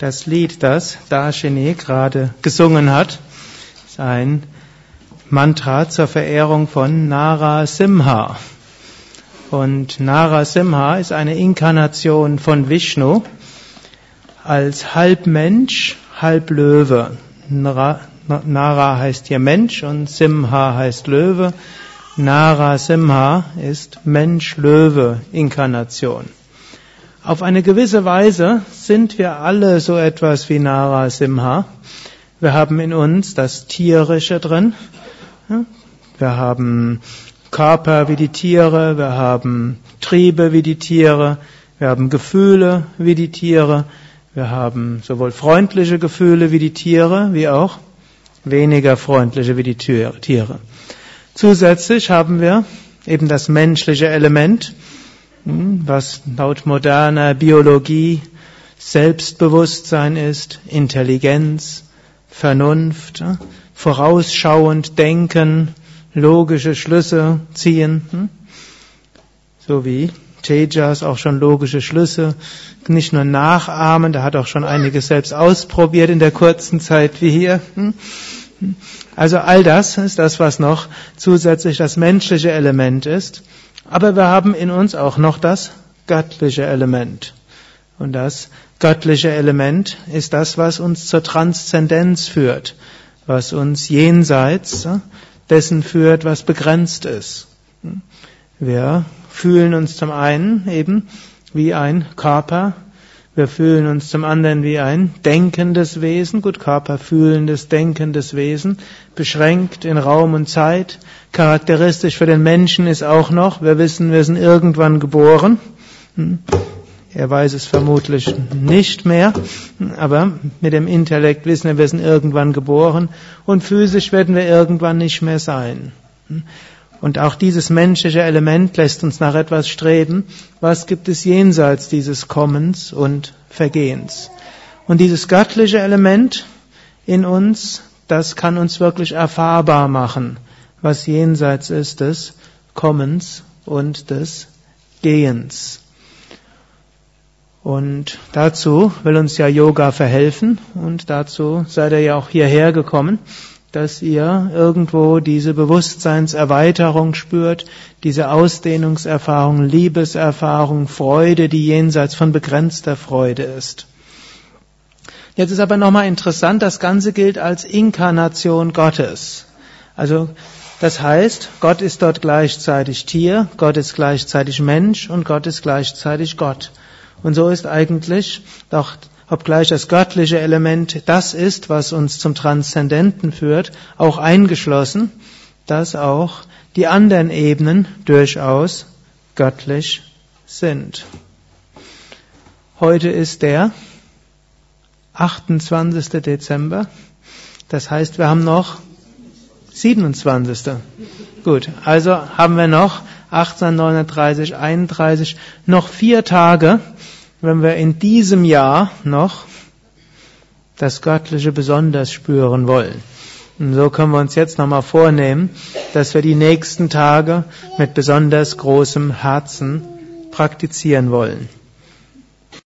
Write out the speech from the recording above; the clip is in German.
Das Lied, das Darshini gerade gesungen hat, ist ein Mantra zur Verehrung von Nara Simha. Und Nara Simha ist eine Inkarnation von Vishnu als halb Mensch, halb Löwe. Nara, Nara heißt hier Mensch und Simha heißt Löwe. Nara Simha ist Mensch-Löwe-Inkarnation. Auf eine gewisse Weise sind wir alle so etwas wie Nara Simha. Wir haben in uns das Tierische drin. Wir haben Körper wie die Tiere, wir haben Triebe wie die Tiere, wir haben Gefühle wie die Tiere, wir haben sowohl freundliche Gefühle wie die Tiere, wie auch weniger freundliche wie die Tiere. Zusätzlich haben wir eben das menschliche Element, hm, was laut moderner Biologie Selbstbewusstsein ist, Intelligenz, Vernunft, vorausschauend denken, logische Schlüsse ziehen, hm? so wie Tejas auch schon logische Schlüsse, nicht nur nachahmen, der hat auch schon einiges selbst ausprobiert in der kurzen Zeit wie hier. Hm? Also all das ist das, was noch zusätzlich das menschliche Element ist. Aber wir haben in uns auch noch das göttliche Element. Und das göttliche Element ist das, was uns zur Transzendenz führt, was uns jenseits dessen führt, was begrenzt ist. Wir fühlen uns zum einen eben wie ein Körper, wir fühlen uns zum anderen wie ein denkendes Wesen, gut, Körper fühlendes, denkendes Wesen, beschränkt in Raum und Zeit. Charakteristisch für den Menschen ist auch noch, wir wissen, wir sind irgendwann geboren. Er weiß es vermutlich nicht mehr, aber mit dem Intellekt wissen wir, wir sind irgendwann geboren und physisch werden wir irgendwann nicht mehr sein. Und auch dieses menschliche Element lässt uns nach etwas streben. Was gibt es jenseits dieses Kommens und Vergehens? Und dieses göttliche Element in uns, das kann uns wirklich erfahrbar machen, was jenseits ist des Kommens und des Gehens. Und dazu will uns ja Yoga verhelfen und dazu seid ihr ja auch hierher gekommen dass ihr irgendwo diese Bewusstseinserweiterung spürt, diese Ausdehnungserfahrung, Liebeserfahrung, Freude, die jenseits von begrenzter Freude ist. Jetzt ist aber nochmal interessant, das Ganze gilt als Inkarnation Gottes. Also, das heißt, Gott ist dort gleichzeitig Tier, Gott ist gleichzeitig Mensch und Gott ist gleichzeitig Gott. Und so ist eigentlich doch obgleich das göttliche Element das ist, was uns zum Transzendenten führt, auch eingeschlossen, dass auch die anderen Ebenen durchaus göttlich sind. Heute ist der 28. Dezember. Das heißt, wir haben noch 27. Gut, also haben wir noch 18, 39, 31, noch vier Tage, wenn wir in diesem Jahr noch das Göttliche besonders spüren wollen. Und so können wir uns jetzt nochmal vornehmen, dass wir die nächsten Tage mit besonders großem Herzen praktizieren wollen.